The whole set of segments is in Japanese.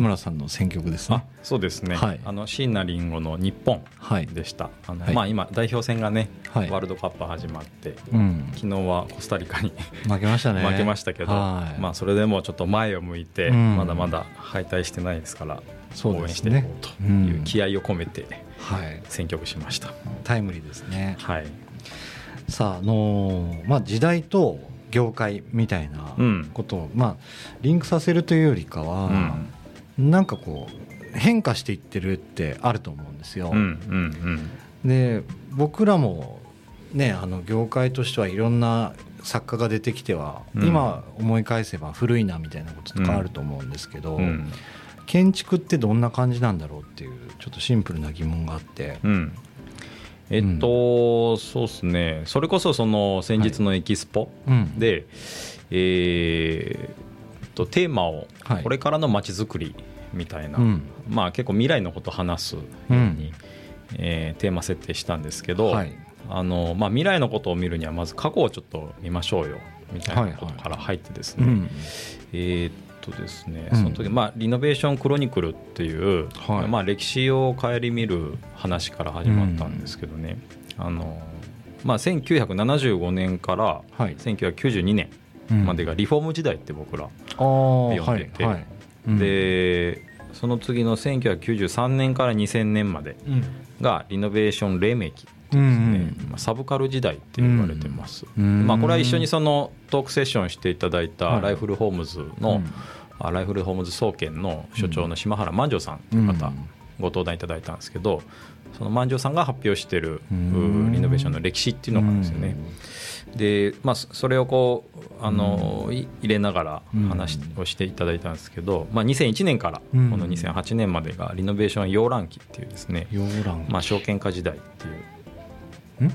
村さんの選曲ですね。そうですね、はい、あの椎名林檎の「日本」でした、はい、あの、はい、まあ、今代表戦がね、ワールドカップ始まって、うん、昨日はコスタリカに負けましたね。負けましたけど、まあ、それでもちょっと前を向いて、まだまだ敗退してないですから、応援していこうという気合を込めて、選曲しました、タイムリーですね。はい。さああのまあ時代と業界みたいなことを、まあリンクさせるというよりかは、なんかこう変化していってるってあると思うんですよ。で僕らもねあの業界としてはいろんな作家が出てきては、今思い返せば古いなみたいなこととかあると思うんですけど、建築ってどんな感じなんだろうっていうちょっとシンプルな疑問があって、えっと、そうですね。それこそその先日のエキスポで、はい、えー、とテーマをこれからのまちづくりみたいな、はい、まあ結構未来のことを話すように、うん、えー、テーマ設定したんですけど、はい、あのまあ、未来のことを見るにはまず過去をちょっと見ましょうよみたいなことから入ってですね、はいはい、えーとですね、その時、まあリノベーションクロニクルっていう、はい、まあ歴史を顧みる話から始まったんですけどね、うん、あのまあ1975年から1992年までがリフォーム時代って僕ら呼んでて、はい。はいうん、でその次の1993年から2000年までがリノベーション黎明期ですね、うんうん、サブカル時代って言われてます、うん、まあ、これは一緒にそのトークセッションしていただいたライフルホームズの、はい、ライフルホームズ総研の所長の島原万丈さんという方、ご登壇いただいたんですけどその万丈さんが発表しているリノベーションの歴史っていうのがあるんですよね。でまあ、それをこうあの、入れながら話をしていただいたんですけど、まあ、2001年からこの2008年までがリノベーション洋蘭期っていうですね、まあ、証券化時代っていう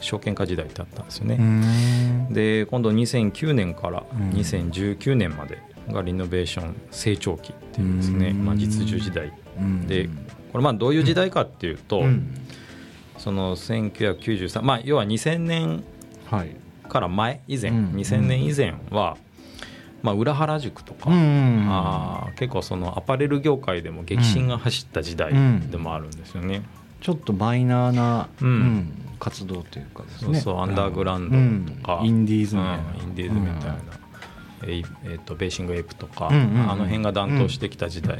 証券化時代ってあったんですよね。で今度2009年から2019年までがリノベーション成長期っていうですね、まあ、実需時代。でこれまあどういう時代かっていうと、その1993まあ要は2000年から前以前、2000年以前は、まあ、裏原宿とか、あ結構そのアパレル業界でも激震が走った時代でもあるんですよね。ちょっとマイナーな、うん、活動というかですね。そうそうアンダーグラウンドとか、インディーズみたいな、インディーズみたいな、えー、とベーシングエイプとか、うんうんうん、あの辺が暖冬してきた時代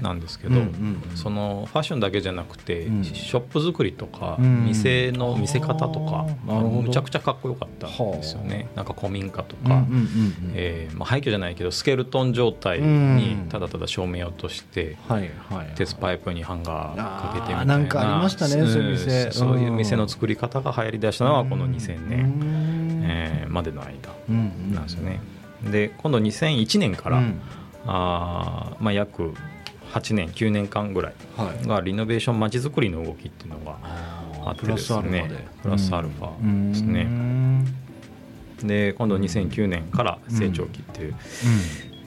なんですけど、そのファッションだけじゃなくて、うん、ショップ作りとか、うん、店の見せ方とか、むちゃくちゃかっこよかったんですよね。なんか古民家とか、えまあ、廃墟じゃないけどスケルトン状態にただただ照明を落として、鉄パイプにハンガーかけてみたいな。なんかありましたねそういう店。そういう店の作り方が流行りだしたのはこの2000年、えー、までの間なんですよね。で今度2001年から、うん、あまあ、約8年9年間ぐらいがリノベーションまちづくりの動きっていうのがあってですね。プラスアルファで。すね。で今度2009年から成長期っていう、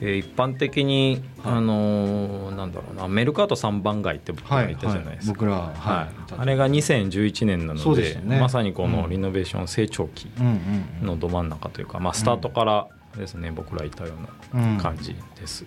えー、一般的に、あのー、なんだろうなメルカート3番街って僕ら言ったじゃないですか、はい。はい、僕らは、はい、あれが2011年なので、ね、まさにこのリノベーション成長期のど真ん中というか、まあ、スタートからですね僕らいたような感じです。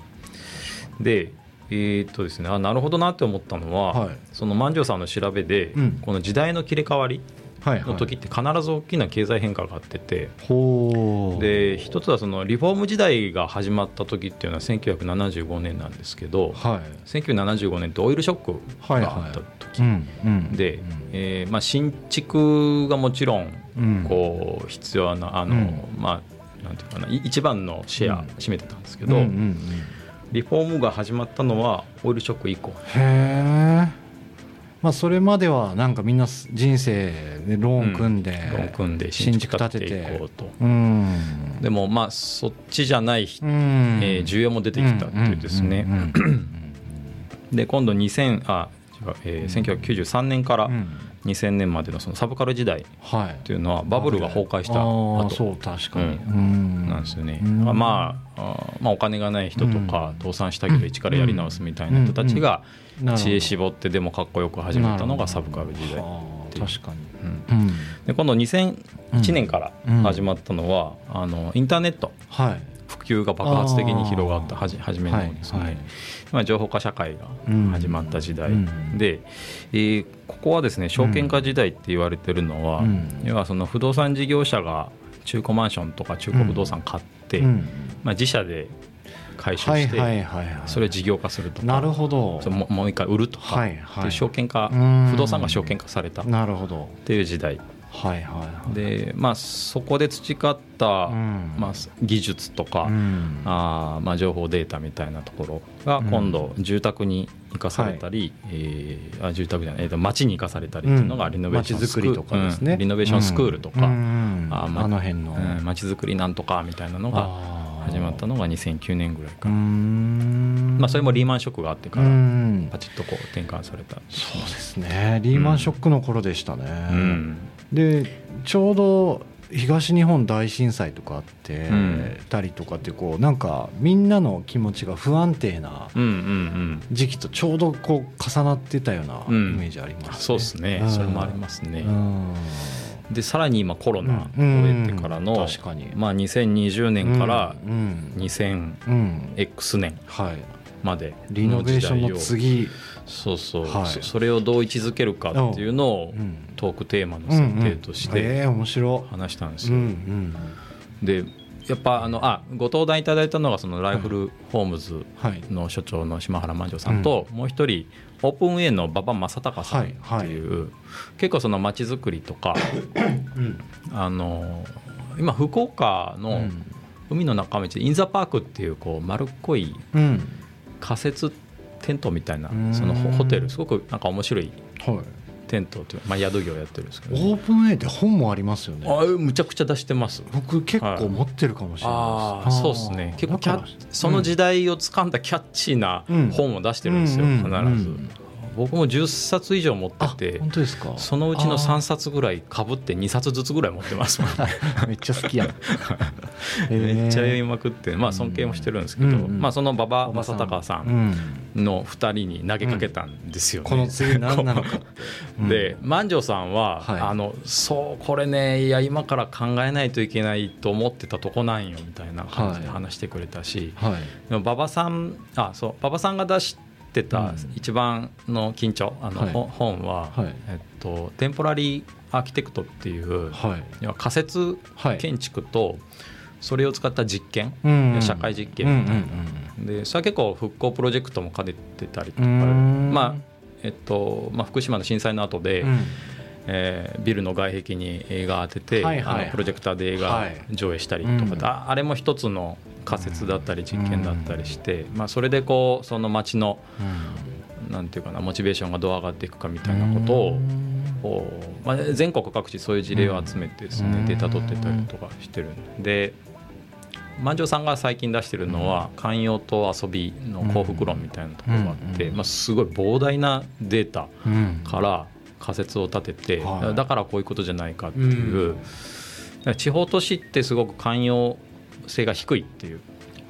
うん、でえー、っとですねあなるほどなって思ったのは、はい、その万丈さんの調べで、うん、この時代の切り替わりの時って必ず大きな経済変化があってて、はいはい、で一つはそのリフォーム時代が始まった時っていうのは1975年なんですけど、はい、1975年ってオイルショックがあった時、はいはい、で、えーまあ、新築がもちろん。こう必要なあの、うん、まあなんていうかな一番のシェア占めてたんですけど、うんうんうん、リフォームが始まったのはオイルショック以降。へえまあ、それまではなんかみんな人生でローン組んで、ローン組んで新築建てていこうと、うん、でもまあそっちじゃない、うん、えー、需要も出てきたっていうですね、で今度2000あ違う、えー、1993年から、2000年までのそのサブカル時代っていうのはバブルが崩壊した後、そう確かに、うん、なんですよね、まあ、まあお金がない人とか倒産したけど一からやり直すみたいな人たちが知恵絞ってでもかっこよく始めたのがサブカル時代確かに、で今度2001年から始まったのは、あのインターネット、はい、普及が爆発的に広がったはじ初めのですね、はいはい、まあ、情報化社会が始まった時代、うん、で、えー、ここはですね証券化時代って言われてるのは、うん、要はその不動産事業者が中古マンションとか中古不動産買って、まあ、自社で回収してそれを事業化するとかなるほど。そもう一回売るとかっていう証券化不動産が証券化された。っていう時代はいはいでまあ、そこで培った、まあ、技術とか、あまあ、情報データみたいなところが今度住宅に生かされたり、はえあ住宅じゃない、えー、と町に生かされたりっていうのがリノベーションスクールとかですね、リノベーションスクールとか、ああの辺の。町づくりなんとかみたいなのが始まったのが2009年ぐらいから、まあ、それもリーマンショックがあってからパチッとこう転換された。そうですね。リーマンショックの頃でしたね、うん、でちょうど東日本大震災とかあってたりとかってこうなんかみんなの気持ちが不安定な時期とちょうどこう重なってたようなイメージありますね、うん、そうですね。それもありますね、うん。でさらに今コロナを終えてからの、まあ、2020年から2000 X 年までリノベーションの次。そうそう、はい、それをどう位置づけるかっていうのをトークテーマの設定として話したんですよ。でやっぱあのあご登壇いただいたのがそのライフルホームズの所長の島原万丈さんと、もう一人オープンウェイの馬場正隆さんっていう、結構その街づくりとか、あの今福岡の海の中道インザパークっていうこう丸っこい仮設テントみたいなそのホテルすごくなんか面白いテントというまあ、宿業やってるんですけど、オープン A って本もありますよね。あむちゃくちゃ出してます。僕結構持ってるかもしれないです、そうですね。結構キャその時代を掴んだキャッチーな本を出してるんですよ、必ず、僕も10冊以上持ってて本当ですか？そのうちの3冊ぐらいかぶって2冊ずつぐらい持ってます めっちゃ好きや めっちゃ読みまくってまあ尊敬もしてるんですけど、まあ、その馬場正隆さんの2人に投げかけたんですよね、この次何なのか で万丈さんは、あのそうこれねいや今から考えないといけないと思ってたとこなんよみたいな感じで話してくれたし、でも馬場さんあそう馬場さんが出してってた一番の緊張あの、本は、えっと、テンポラリーアーキテクトってい。う、要は仮説建築とそれを使った実験、社会実験。みたいな、でそれは結構復興プロジェクトも兼ねてたりとか、まあえっとまあ、福島の震災の後で、えー、ビルの外壁に映画当てて、あのプロジェクターで映画上映したりとか、あれも一つの仮説だったり実験だったりして、まあ、それでこうその町の、なんていうかなモチベーションがどう上がっていくかみたいなことをまあ、全国各地そういう事例を集めてですね、データ取ってたりとかしてるんで。万丈さんが最近出してるのは寛容と遊びの幸福論みたいなところがあって、まあ、すごい膨大なデータから仮説を立てて、だからこういうことじゃないかっていう、地方都市ってすごく寛容性が低いっていう。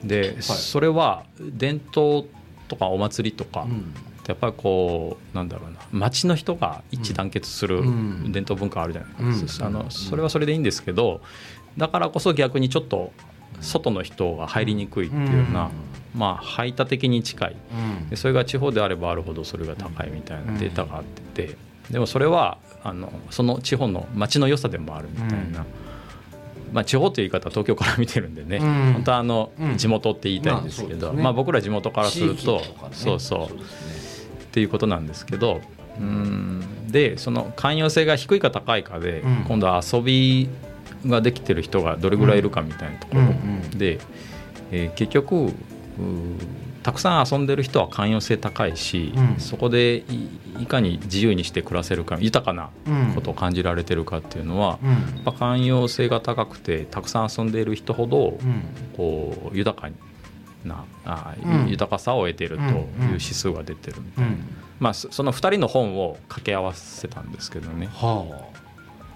で、はい、それは伝統とかお祭りとか、うん、やっぱりこうなんだろうな。町の人が一致団結する伝統文化あるじゃないですか、あのそれはそれでいいんですけどだからこそ逆にちょっと外の人が入りにくいっていうような、まあ、排他的に近い、でそれが地方であればあるほどそれが高いみたいなデータがあって。てでもそれはあのその地方の町の良さでもあるみたいな。まあ、地方という言い方は東京から見てるんでね、うん、本当はあの地元って言いたいんですけど、まあね、まあ、僕ら地元からすると、ね、そうそう、ね、っていうことなんですけどうん。でその寛容性が低いか高いかで、うん、今度は遊びができてる人がどれぐらいいるかみたいなところで、えー、結局たくさん遊んでる人は寛容性高いし、うん、そこでいかに自由にして暮らせるか豊かなことを感じられてるかっていうのは、うん、やっぱ寛容性が高くてたくさん遊んでいる人ほど、こう豊かなあ、豊かさを得ているという指数が出てるみたいな、まあ、その2人の本を掛け合わせたんですけどね。はあ。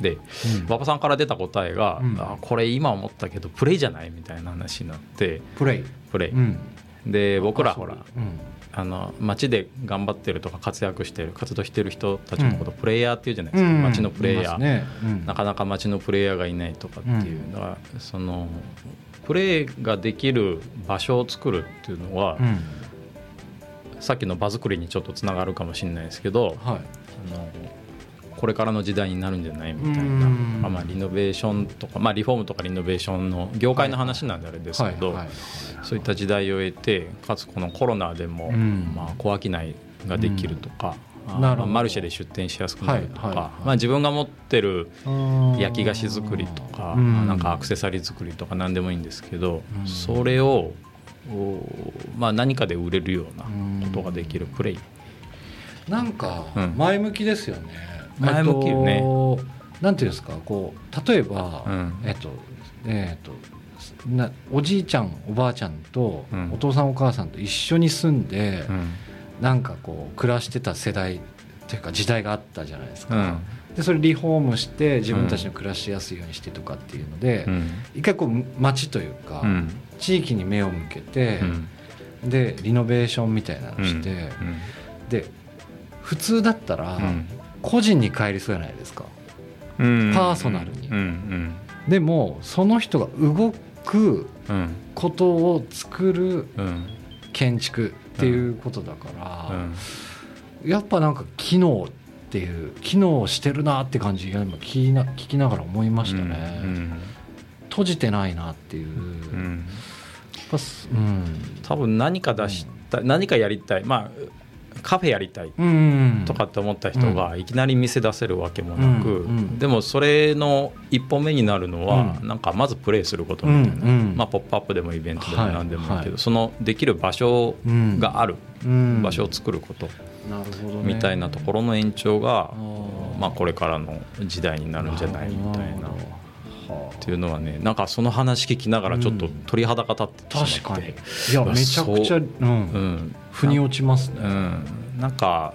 で馬場、さんから出た答えが、あこれ今思ったけどプレイじゃないみたいな話になって。プレイ。プレイ、で僕らほら、あの街で頑張ってるとか活躍してる活動してる人たちのことプレイヤーっていうじゃないですか、街のプレイヤー、なかなか街のプレイヤーがいないとかっていうのは、そのプレーができる場所を作るっていうのは、さっきの場作りにちょっとつながるかもしれないですけど、はい、あのこれからの時代になるんじゃないみたいな、まあ、リノベーションとか、まあ、リフォームとかリノベーションの業界の話なんであれですけど、そういった時代を得てかつこのコロナでも、まあ、小商いができるとか。まあ、マルシェで出店しやすくなるとか、はいはい、まあ、自分が持ってる焼き菓子作りとか、なんかアクセサリー作りとか何でもいいんですけど、それをまあ、何かで売れるようなことができるプレイ。なんか前向きですよね、うん、前向きよね。なんていうんですかこう例えば、うん、えっとえっとなおじいちゃんおばあちゃんとお父さんお母さんと一緒に住んで、うん、なんかこう暮らしてた世代というか時代があったじゃないですか、うん、でそれリフォームして自分たちの暮らしやすいようにしてとかっていうので、うん、一回こう街というか、地域に目を向けて、でリノベーションみたいなのして、で普通だったら個人に帰りそうじゃないですか、パーソナルに。でもその人が動くことを作る建築っていうことだから、やっぱなんか機能っていう機能してるなって感じが今聞きな聞きながら思いましたね、閉じてないなっていう、うん。うん、多分何か出した、うん、何かやりたい。まあカフェやりたいとかって思った人がいきなり店出せるわけもなく、でもそれの一歩目になるのは、なんかまずプレイすることみたいな、まあ、ポップアップでもイベントでも何でもいいけど、そのできる場所がある、場所を作ることみたいなところの延長が、まあ、これからの時代になるんじゃないみたいな。っていうのはねなんかその話聞きながらちょっと鳥肌が立ってしまって、うん、いやめちゃくちゃ、うん、うん、腑に落ちますね、うん、なんか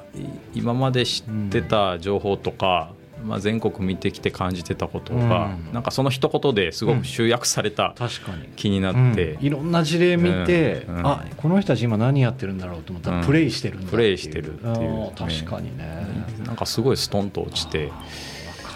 今まで知ってた情報とか、まあ、全国見てきて感じてたことが、うん、なんかその一言ですごく集約された気になって、うん、いろんな事例見て、うん、あこの人たち今何やってるんだろうと思ったらプレイしてるんだプレイしてるっていう、ね、確かにね。なんかすごいストンと落ちて。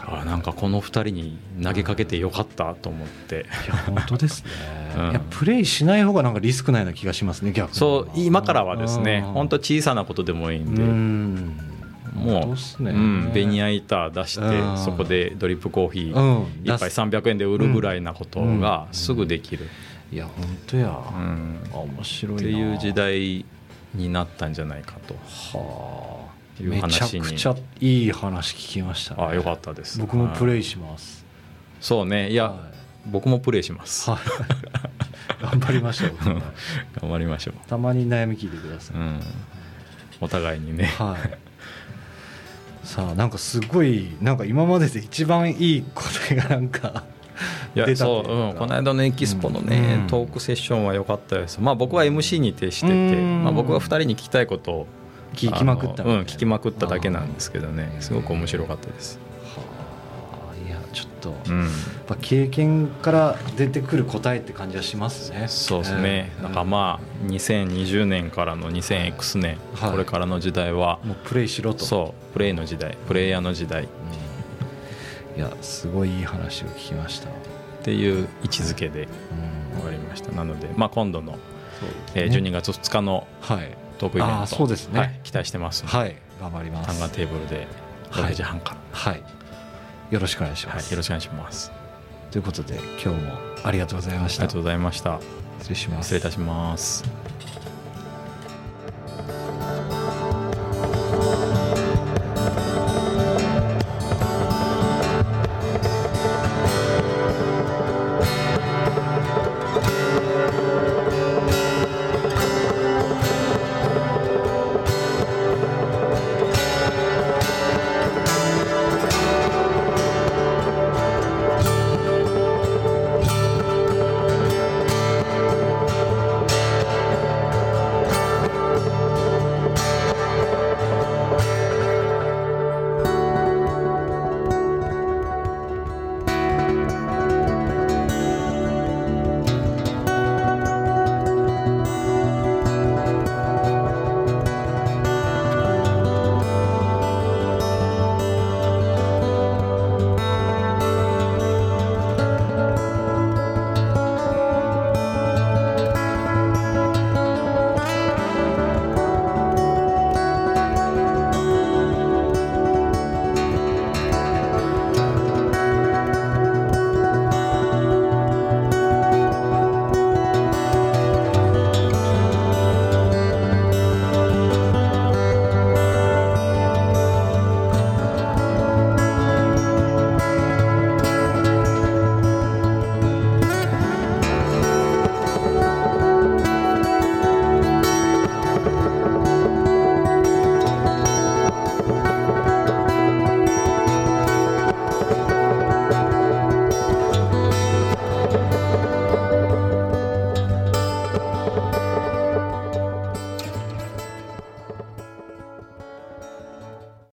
あなんかこの2人に投げかけてよかったと思って。いや本当ですね、うん、いやプレイしない方がなんかリスクないな気がしますね逆に。そう今からはですね本当小さなことでもいいんで。もう、ね、うん、ベニヤ板出してそこでドリップコーヒー1杯300円で売るぐらいなことがすぐできる、いや本当や、うん、面白いっていう時代になったんじゃないかと。はあめちゃくちゃいい話聞きました、ね、あよかったです。僕もプレイします、そうね。いや、はい、僕もプレイします、はい、頑張りましょう。頑張りましょう。たまに悩み聞いてください、うん、お互いにね、はい。さあなんかすごいなんか今までで一番いい答えがなんかいやそう、うん、この間のエキスポのね、うん、トークセッションは良かったです。まあ僕は MC に徹してて、まあ、僕が2人に聞きたいことを聞きまくったうん聞きまくっただけなんですけどね。すごく面白かったです。はあいやちょっと、うん、や経験から出てくる答えって感じはしますね。そうですね、えー、なんかまあ2020年からの 2000X 年、はい、これからの時代はもうプレイしろと。そうプレイの時代プレイヤーの時代、うん、いやすごいいい話を聞きました。っていう位置づけで終わりました、なので、まあ、今度の、ね。えー、12月2日の、はいトークイベント。そうですね、はい、期待してます。はい。頑張ります。単眼テーブルで6時半から。はい、よろしくお願いします、よろしくお願いします。ということで今日もありがとうございました。ありがとうございました。失礼します。失礼いたします